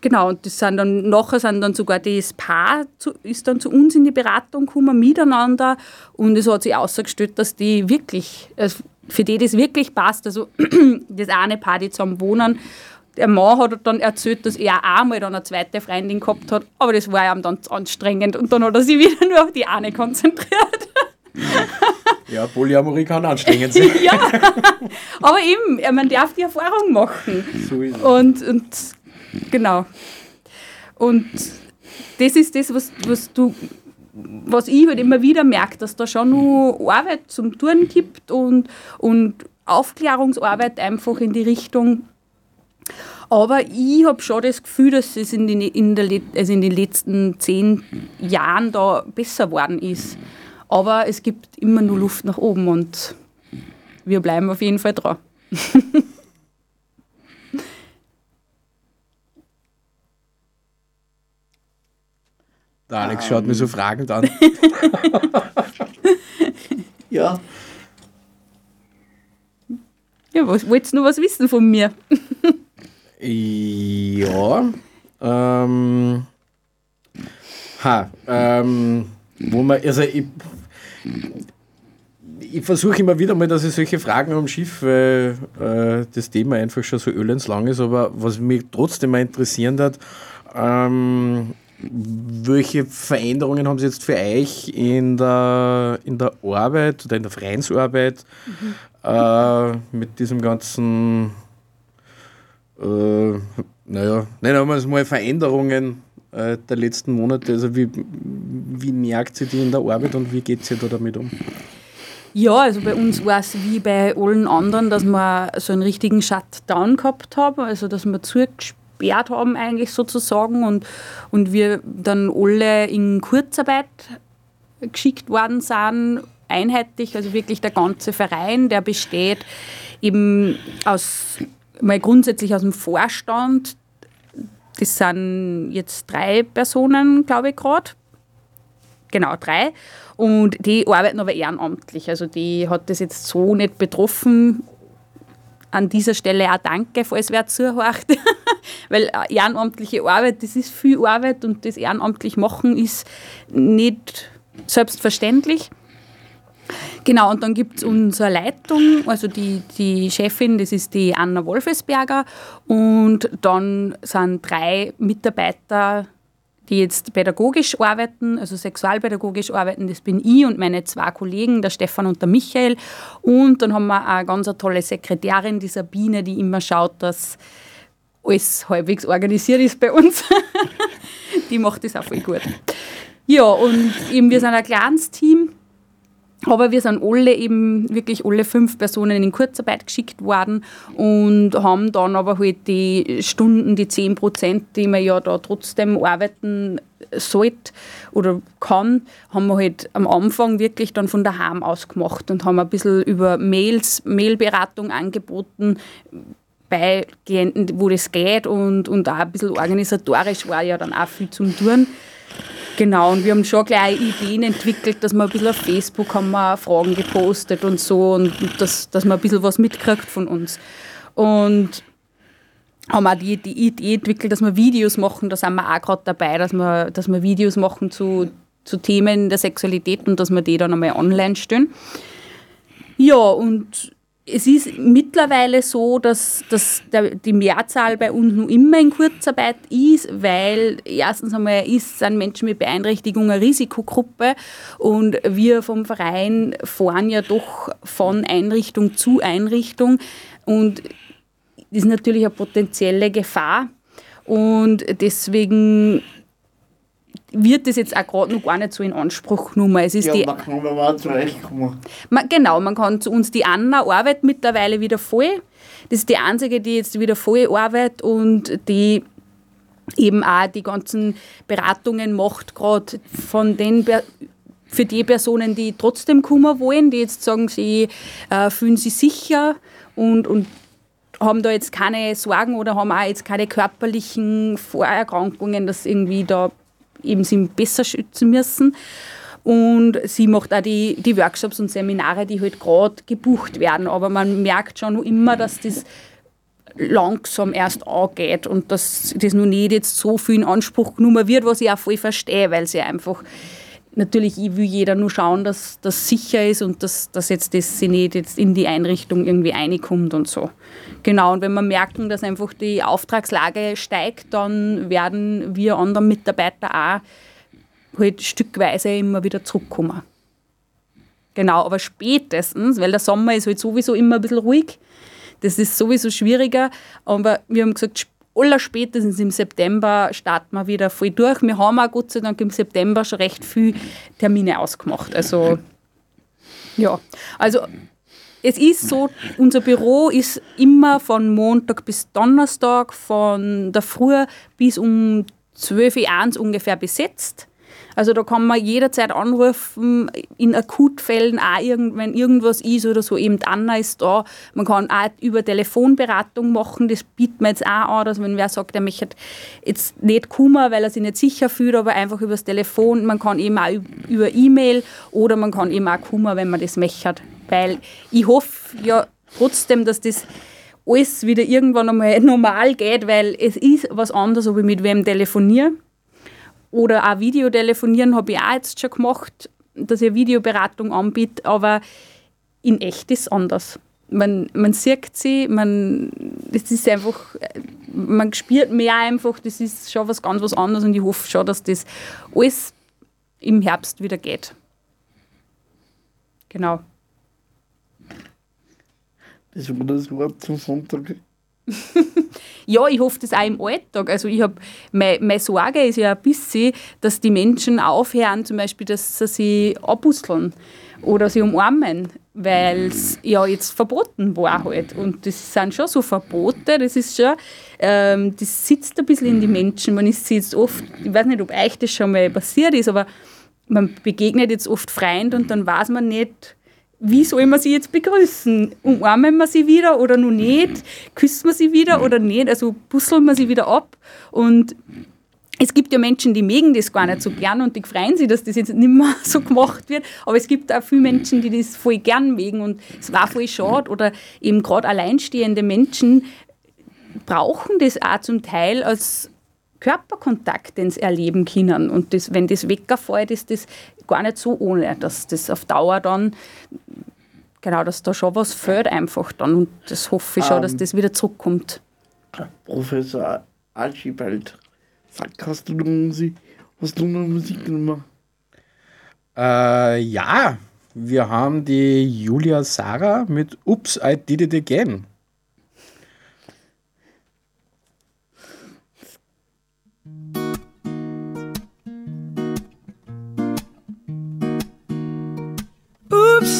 Genau, und das sind dann, nachher sind dann sogar das Paar zu, ist dann zu uns in die Beratung gekommen, miteinander. Und es hat sich ausgestellt, dass die wirklich, also für die das wirklich passt. Also das eine Paar, die zusammen wohnen, der Mann hat dann erzählt, dass er auch mal dann eine zweite Freundin gehabt hat, aber das war ihm dann zu anstrengend und dann hat er sich wieder nur auf die eine konzentriert. Ja, Polyamorie kann anstrengend sein. ja, aber eben, man darf die Erfahrung machen. So ist es. Und, und genau. Und das ist das, was, was du was ich halt immer wieder merke, dass da schon noch Arbeit zum Tun gibt und, und Aufklärungsarbeit einfach in die Richtung. Aber ich habe schon das Gefühl, dass es in, den- in, der, also in den letzten zehn Jahren da besser geworden ist. Aber es gibt immer nur Luft nach oben und wir bleiben auf jeden Fall dran. Der Alex schaut mich so fragend an. Ja, Ja, was wolltest du noch was wissen von mir? Ja. Ähm, ha, ähm, wo man, also ich, ich versuche immer wieder mal, dass ich solche Fragen am Schiff, weil äh, das Thema einfach schon so ölens lang ist, aber was mich trotzdem mal interessieren hat, ähm, welche Veränderungen haben Sie jetzt für euch in der, in der Arbeit oder in der Vereinsarbeit äh, mit diesem ganzen äh, naja, nennen wir es mal Veränderungen äh, der letzten Monate. Also wie, wie merkt sie die in der Arbeit und wie geht sie da damit um? Ja, also bei uns war es wie bei allen anderen, dass wir so einen richtigen Shutdown gehabt haben, also dass wir zugesperrt haben eigentlich sozusagen und, und wir dann alle in Kurzarbeit geschickt worden sind, einheitlich, also wirklich der ganze Verein, der besteht eben aus, mal grundsätzlich aus dem Vorstand, das sind jetzt drei Personen, glaube ich, gerade. Genau, drei. Und die arbeiten aber ehrenamtlich. Also die hat das jetzt so nicht betroffen. An dieser Stelle auch danke, falls wer zuhört. Weil äh, ehrenamtliche Arbeit, das ist viel Arbeit und das ehrenamtlich machen ist nicht selbstverständlich. Genau, und dann gibt es unsere Leitung, also die, die Chefin, das ist die Anna Wolfesberger. Und dann sind drei Mitarbeiter, die jetzt pädagogisch arbeiten, also sexualpädagogisch arbeiten. Das bin ich und meine zwei Kollegen, der Stefan und der Michael. Und dann haben wir eine ganz tolle Sekretärin, die Sabine, die immer schaut, dass alles halbwegs organisiert ist bei uns. die macht das auch voll gut. Ja, und eben wir sind ein kleines Team. Aber wir sind alle eben wirklich alle fünf Personen in Kurzarbeit geschickt worden und haben dann aber halt die Stunden, die 10 Prozent, die man ja da trotzdem arbeiten sollte oder kann, haben wir halt am Anfang wirklich dann von daheim aus gemacht und haben ein bisschen über Mails, Mailberatung angeboten bei Klienten, wo das geht und, und auch ein bisschen organisatorisch war ja dann auch viel zum Tun. Genau, und wir haben schon gleich Ideen entwickelt, dass wir ein bisschen auf Facebook haben wir Fragen gepostet und so und dass, dass man ein bisschen was mitkriegt von uns. Und haben auch die, die Idee entwickelt, dass wir Videos machen, da sind wir auch gerade dabei, dass wir, dass wir Videos machen zu, zu Themen der Sexualität und dass wir die dann einmal online stellen. Ja, und es ist mittlerweile so, dass, dass der, die Mehrzahl bei uns noch immer in Kurzarbeit ist, weil erstens einmal ist, sind Menschen mit Beeinträchtigung eine Risikogruppe und wir vom Verein fahren ja doch von Einrichtung zu Einrichtung und das ist natürlich eine potenzielle Gefahr und deswegen wird das jetzt auch gerade noch gar nicht so in Anspruch genommen. Es ist Ja, die, da kann man auch zurechtkommen. man, genau, man kann zu uns, die Anna arbeitet mittlerweile wieder voll. Das ist die einzige, die jetzt wieder voll arbeitet und die eben auch die ganzen Beratungen macht, gerade von den für die Personen, die trotzdem kommen wollen, die jetzt sagen, sie äh, fühlen sich sicher und, und haben da jetzt keine Sorgen oder haben auch jetzt keine körperlichen Vorerkrankungen, dass irgendwie da eben sie besser schützen müssen. Und sie macht auch die, die Workshops und Seminare, die halt gerade gebucht werden. Aber man merkt schon immer, dass das langsam erst angeht und dass das noch nicht jetzt so viel in Anspruch genommen wird, was ich auch voll verstehe, weil sie einfach natürlich will jeder nur schauen, dass das sicher ist und dass, dass jetzt das sie nicht jetzt in die Einrichtung irgendwie reinkommt und so. Genau, und wenn wir merken, dass einfach die Auftragslage steigt, dann werden wir anderen Mitarbeiter auch halt stückweise immer wieder zurückkommen. Genau, aber spätestens, weil der Sommer ist halt sowieso immer ein bisschen ruhig, das ist sowieso schwieriger, aber wir haben gesagt, sp- allerspätestens im September starten wir wieder voll durch. Wir haben auch Gott sei Dank im September schon recht viele Termine ausgemacht. Also, ja, also es ist so, unser Büro ist immer von Montag bis Donnerstag, von der Früh bis um 12 Uhr ungefähr besetzt. Also da kann man jederzeit anrufen, in Akutfällen auch, irgend, wenn irgendwas ist oder so, eben Anna ist da. Man kann auch über Telefonberatung machen, das bietet man jetzt auch an, dass wenn wer sagt, er möchte jetzt nicht kommen, weil er sich nicht sicher fühlt, aber einfach übers Telefon, man kann eben auch üb- über E-Mail oder man kann eben auch kommen, wenn man das möchte. Weil ich hoffe ja trotzdem, dass das alles wieder irgendwann einmal normal geht, weil es ist was anderes, ob ich mit wem telefoniere oder auch Videotelefonieren habe ich auch jetzt schon gemacht, dass ich Videoberatung anbiete, aber in echt ist es anders. Man, man sieht sie, man, das ist einfach, man spürt mehr einfach, das ist schon was ganz was anderes und ich hoffe schon, dass das alles im Herbst wieder geht. Genau. Das war das Wort zum Sonntag. Ja, ich hoffe das auch im Alltag. Also ich habe, meine, Sorge ist ja ein bisschen, dass die Menschen aufhören, zum Beispiel, dass sie sich abbusteln oder sie umarmen, weil es ja jetzt verboten war halt. Und das sind schon so Verbote, das ist schon, ähm, das sitzt ein bisschen in die Menschen. Man ist jetzt oft, ich weiß nicht, ob euch das schon mal passiert ist, aber man begegnet jetzt oft Freund und dann weiß man nicht, wie soll man sie jetzt begrüßen? Umarmen wir sie wieder oder noch nicht? Küssen wir sie wieder oder nicht? Also busseln wir sie wieder ab? Und es gibt ja Menschen, die mögen das gar nicht so gern und die freuen sich, dass das jetzt nicht mehr so gemacht wird. Aber es gibt auch viele Menschen, die das voll gern mögen und es war voll schade. Oder eben gerade alleinstehende Menschen brauchen das auch zum Teil als Körperkontakt, den sie erleben können. Und das, wenn das weggefällt, ist das gar nicht so ohne, dass das auf Dauer dann, genau, dass da schon was fehlt einfach dann. Und das hoffe ich schon, dass Ähm. das wieder zurückkommt. Professor Archibald, sag, hast du noch Musik, hast du noch Musik gemacht? Äh, ja, wir haben die Julia Sarah mit Oops, I Did It Again.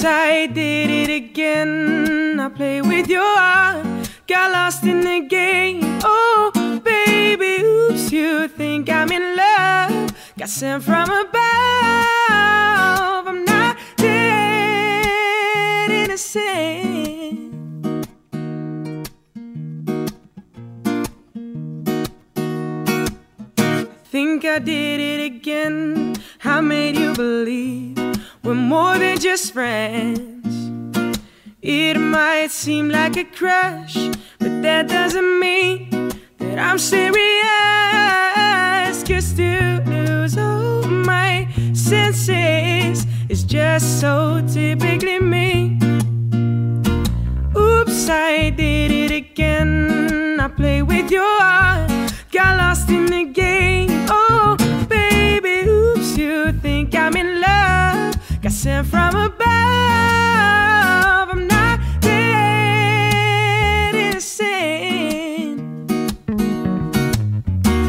I did it again. I play with your heart, got lost in the game. Oh, baby, oops, you think I'm in love? Got sent from above. I'm not dead innocent. Think I did it again. I made you believe we're more than just friends. It might seem like a crush, but that doesn't mean that I'm serious. Cause to lose all my senses is just so typically me. Oops, I did it again. I play with your heart, got lost in the game. Oh, baby, oops, you think I'm in love? Got sent from above. I'm not dead innocent.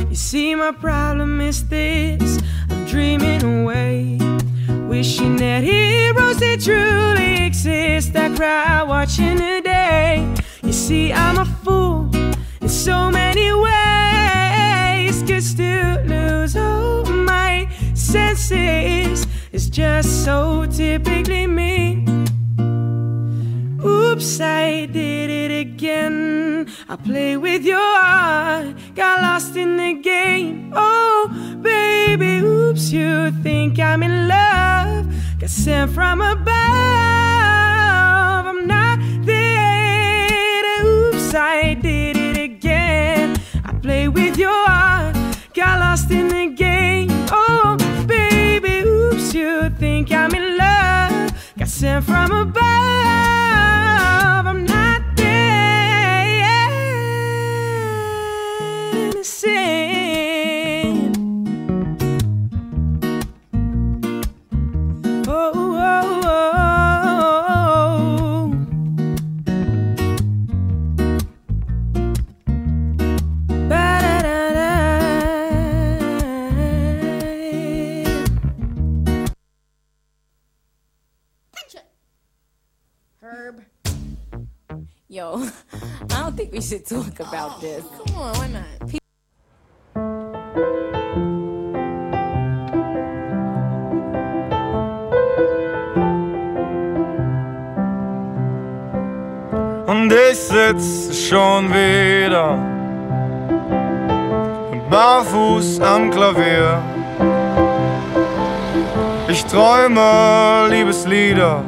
You see, my problem is this I'm dreaming away, wishing that heroes that truly exist. I cry watching the day. You see, I'm a fool in so many ways. Cause to lose all my senses just so typically me. Oops, I did it again. I play with your heart, got lost in the game. Oh, baby, oops, you think I'm in love? Got sent from above. I'm not there. Oops, I did it again. I play with your heart, got lost in the game. Think I'm in love? Got sent from above. I'm not there. Innocent. Yo, I don't think we should talk about this. Come on, why not? Und ich sitz schon wieder barfuß am Klavier. Ich träume Liebeslieder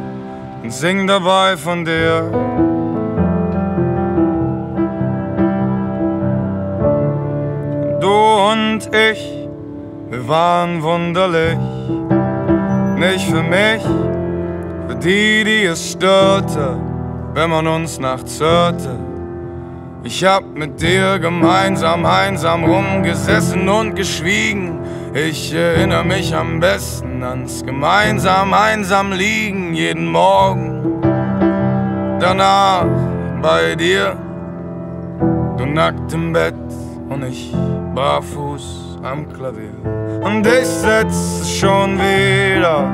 und sing dabei von dir. Und ich, wir waren wunderlich. Nicht für mich, für die, die es störte, wenn man uns nachts hörte. Ich hab mit dir gemeinsam einsam rumgesessen und geschwiegen. Ich erinnere mich am besten ans gemeinsam einsam liegen jeden Morgen. Danach bei dir, du nackt im Bett und ich barfuß am Klavier. Und ich sitz schon wieder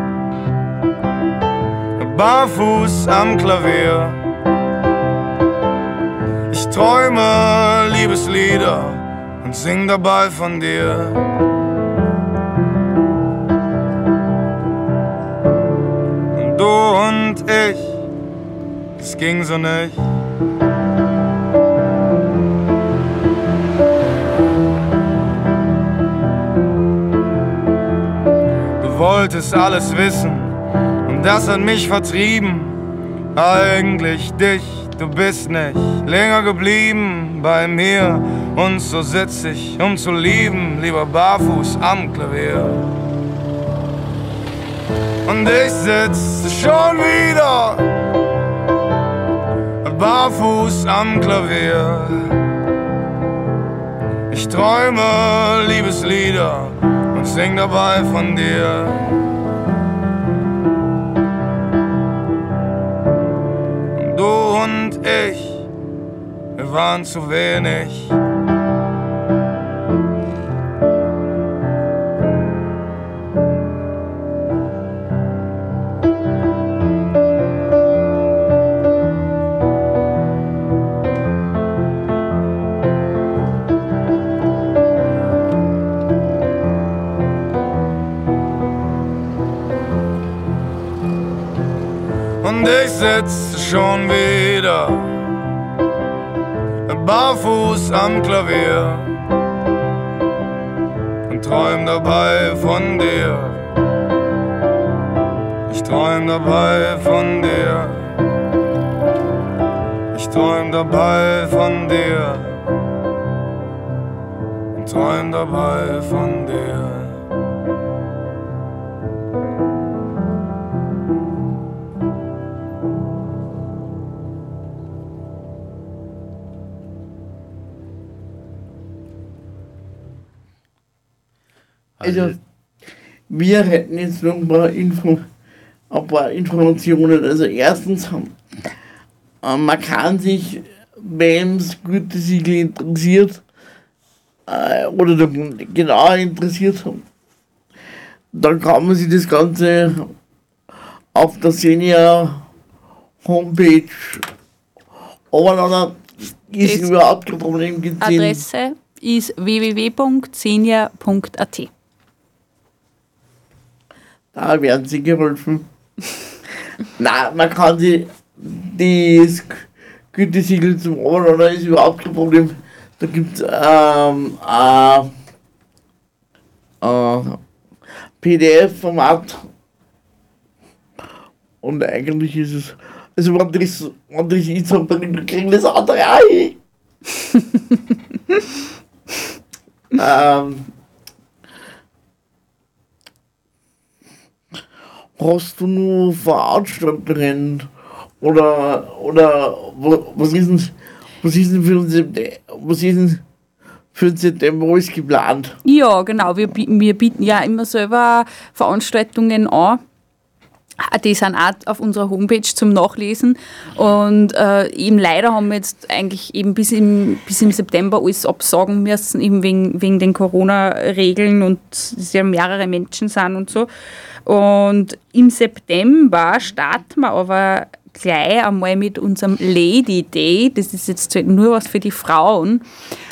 barfuß am Klavier. Ich träume Liebeslieder und sing dabei von dir. Und du und ich, es ging so nicht. Wolltest alles wissen und das hat mich vertrieben. Eigentlich dich, du bist nicht länger geblieben bei mir. Und so sitz ich, um zu lieben, lieber barfuß am Klavier. Und ich sitz schon wieder barfuß am Klavier. Ich träume Liebeslieder und sing dabei von dir. Du und ich, wir waren zu wenig. Schon wieder barfuß am Klavier und träum dabei von dir. Ich träum dabei von dir. Ich träum dabei von dir. Und träum dabei von dir. Also, wir hätten jetzt noch ein paar, Info, ein paar Informationen. Also, erstens, äh, man kann sich, wenn es Gütesiegel interessiert, äh, oder genauer interessiert haben, dann kann man sich das Ganze auf der Senior Homepage aber ist Das- überhaupt kein Problem. in- Adresse ist www.senior.at. Da werden sie geholfen. Nein, man kann die, das Gütesiegel zum Overrunner ist überhaupt kein Problem. Da gibt es ähm, ein äh, PDF-Format. Und eigentlich ist es, also wenn das, wenn das ist, dann kriegen das andere auch hin. ähm, hast du nur Veranstaltungen oder oder wa- was ist denn was ist denn für denn für den September alles geplant? Ja, genau. Wir, wir bieten ja immer selber Veranstaltungen an. Die sind auch auf unserer Homepage zum Nachlesen. Und äh, eben leider haben wir jetzt eigentlich eben bis im, bis im September alles absagen müssen, eben wegen, wegen den Corona-Regeln und es ja mehrere Menschen sind und so. Und im September starten wir aber gleich einmal mit unserem Lady Day. Das ist jetzt nur was für die Frauen.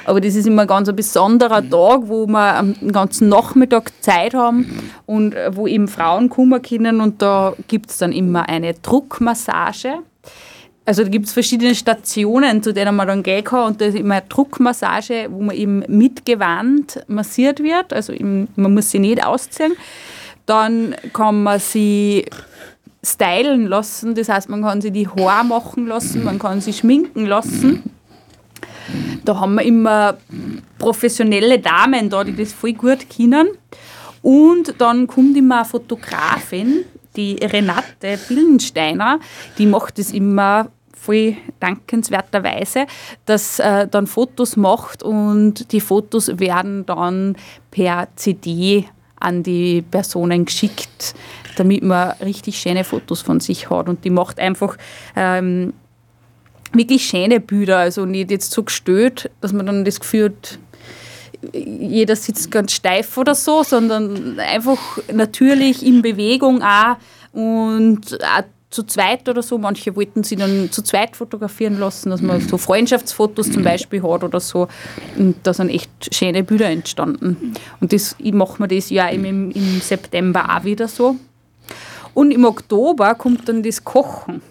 Aber das ist immer ein ganz ein besonderer Tag, wo wir am ganzen Nachmittag Zeit haben und wo eben Frauen kommen können. Und da gibt es dann immer eine Druckmassage. Also da gibt es verschiedene Stationen, zu denen man dann gehen kann. Und da ist immer eine Druckmassage, wo man eben mit Gewand massiert wird. Also man muss sie nicht ausziehen. Dann kann man sie stylen lassen. Das heißt, man kann sie die Haare machen lassen, man kann sie schminken lassen. Da haben wir immer professionelle Damen da, die das voll gut können. Und dann kommt immer eine Fotografin, die Renate Billensteiner, die macht das immer voll dankenswerterweise, dass äh, dann Fotos macht und die Fotos werden dann per CD an die Personen geschickt, damit man richtig schöne Fotos von sich hat. Und die macht einfach ähm, wirklich schöne Bilder, also nicht jetzt so gestört, dass man dann das Gefühl hat, jeder sitzt ganz steif oder so, sondern einfach natürlich in Bewegung auch und auch zu zweit oder so. Manche wollten sie dann zu zweit fotografieren lassen, dass man so Freundschaftsfotos zum Beispiel hat oder so. Und da sind echt schöne Bilder entstanden. Und das, ich mache mir das ja im, im September auch wieder so. Und im Oktober kommt dann das Kochen.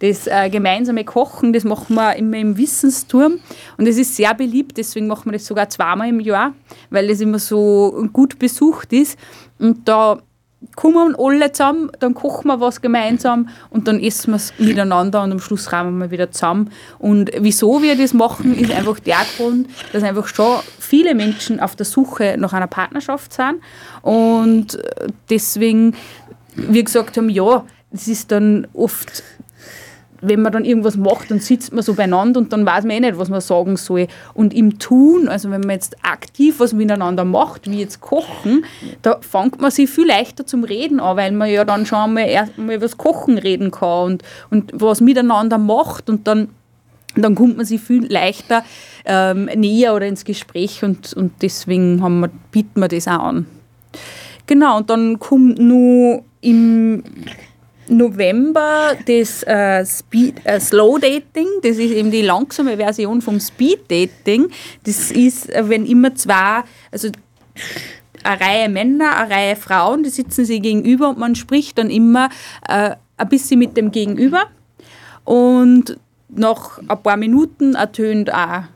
Das äh, gemeinsame Kochen, das machen wir immer im Wissensturm. Und das ist sehr beliebt, deswegen machen wir das sogar zweimal im Jahr, weil das immer so gut besucht ist. Und da kommen alle zusammen, dann kochen wir was gemeinsam und dann essen wir es miteinander und am Schluss rahmen wir wieder zusammen. Und wieso wir das machen, ist einfach der Grund, dass einfach schon viele Menschen auf der Suche nach einer Partnerschaft sind und äh, deswegen wir gesagt haben, ja, es ist dann oft, wenn man dann irgendwas macht, dann sitzt man so beieinander und dann weiß man eh nicht, was man sagen soll. Und im Tun, also wenn man jetzt aktiv was miteinander macht, wie jetzt kochen, da fängt man sich viel leichter zum Reden an, weil man ja dann schon mal über das Kochen reden kann und, und was miteinander macht und dann dann kommt man sich viel leichter ähm, näher oder ins Gespräch und, und deswegen haben wir, bieten wir das auch an. Genau, und dann kommt nur im November das äh, Speed, äh, Slow Dating, das ist eben die langsame Version vom Speed Dating. Das ist, äh, wenn immer zwei, also eine Reihe Männer, eine Reihe Frauen, die sitzen sich gegenüber und man spricht dann immer äh, ein bisschen mit dem Gegenüber und nach ein paar Minuten ertönt ein,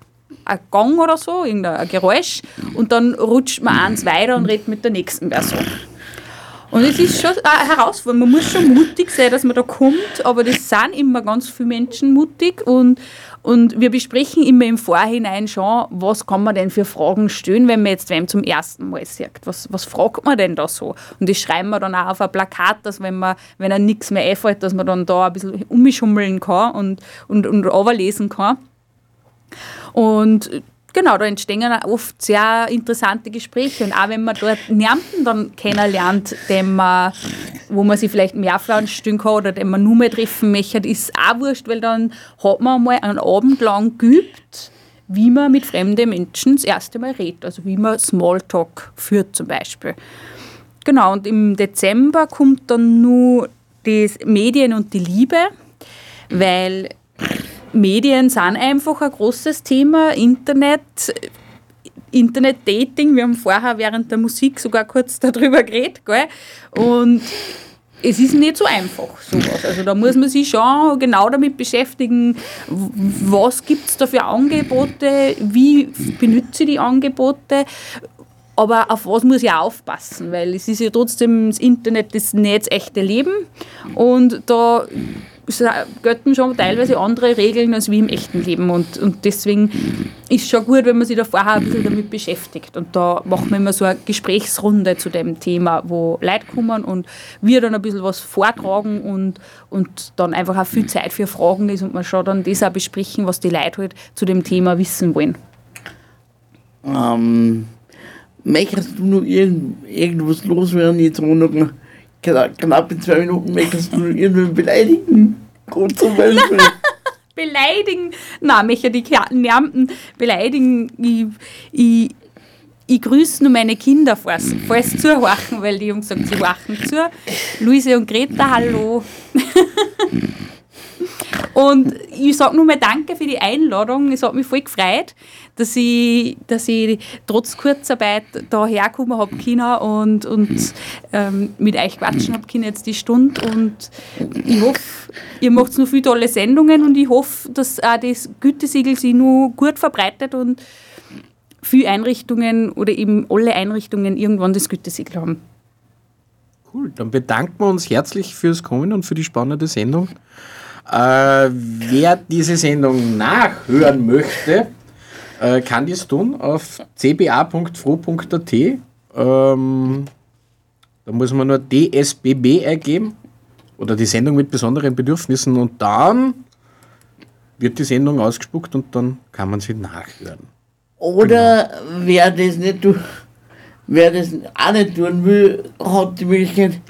ein Gang oder so, irgendein Geräusch und dann rutscht man eins weiter und redet mit der nächsten Person. Und es ist schon eine Herausforderung. Man muss schon mutig sein, dass man da kommt, aber das sind immer ganz viele Menschen mutig und, und wir besprechen immer im Vorhinein schon, was kann man denn für Fragen stellen, wenn man jetzt wem zum ersten Mal sagt. Was, was fragt man denn da so? Und das schreiben wir dann auch auf ein Plakat, dass wenn man, wenn einem nichts mehr einfällt, dass man dann da ein bisschen umschummeln kann und, und, und overlesen kann. Und genau, da entstehen oft sehr interessante Gespräche. Und auch wenn man dort niemanden dann kennenlernt, den man, wo man sich vielleicht mehr vorstellen kann oder den man nur mehr treffen möchte, ist auch wurscht, weil dann hat man mal einen Abend lang geübt, wie man mit fremden Menschen das erste Mal redet. Also wie man Smalltalk führt zum Beispiel. Genau, und im Dezember kommt dann nur das Medien und die Liebe, weil Medien sind einfach ein großes Thema. Internet, Internet-Dating, wir haben vorher während der Musik sogar kurz darüber geredet. Gell? Und es ist nicht so einfach, sowas. Also da muss man sich schon genau damit beschäftigen, was gibt es da für Angebote, wie benutze ich die Angebote, aber auf was muss ich aufpassen, weil es ist ja trotzdem das Internet das nicht das echte Leben und da gelten schon teilweise andere Regeln als wie im echten Leben. Und, und deswegen ist es schon gut, wenn man sich da vorher ein bisschen damit beschäftigt. Und da machen wir immer so eine Gesprächsrunde zu dem Thema, wo Leute kommen und wir dann ein bisschen was vortragen und, und dann einfach auch viel Zeit für Fragen ist und man schon dann das auch besprechen, was die Leute halt zu dem Thema wissen wollen. Ähm, möchtest du noch irgend, irgendwas loswerden? Jetzt wir noch knapp, in zwei Minuten. Möchtest du irgendwen beleidigen? Gut zum Beispiel. beleidigen. Nein, mich ja die Nerven beleidigen. Ich, ich, ich grüße nur meine Kinder, falls, falls zuhorchen, weil die haben gesagt, sie horchen zu. Luise und Greta, hallo. und ich sage nur mal Danke für die Einladung. Es hat mich voll gefreut, dass ich, dass ich trotz Kurzarbeit da herkommen habe können und, und ähm, mit euch quatschen habe können jetzt die Stunde. Und ich hoffe, ihr macht noch viele tolle Sendungen und ich hoffe, dass auch das Gütesiegel sich nur gut verbreitet und viele Einrichtungen oder eben alle Einrichtungen irgendwann das Gütesiegel haben. Cool, dann bedanken wir uns herzlich fürs Kommen und für die spannende Sendung. Äh, wer diese Sendung nachhören möchte, äh, kann dies tun auf cba.fro.at. Ähm, da muss man nur DSBB eingeben oder die Sendung mit besonderen Bedürfnissen und dann wird die Sendung ausgespuckt und dann kann man sie nachhören. Oder wer das nicht wer das auch nicht tun will, hat die Möglichkeit,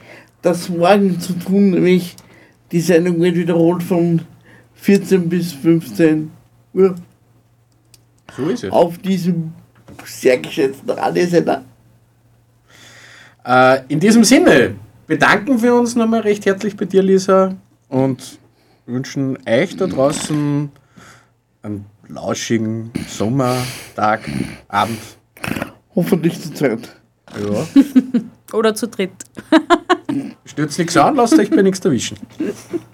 das morgen zu tun, nämlich die Sendung wird wiederholt von 14 bis 15 Uhr So ist es. auf diesem sehr geschätzten Radiosender. Äh, in diesem Sinne bedanken wir uns nochmal recht herzlich bei dir, Lisa, und wünschen euch da draußen einen lauschigen Sommertag, Abend. Hoffentlich zu zweit. Ja. Oder zu dritt. Stürzt nichts an, lasst euch bei nichts erwischen.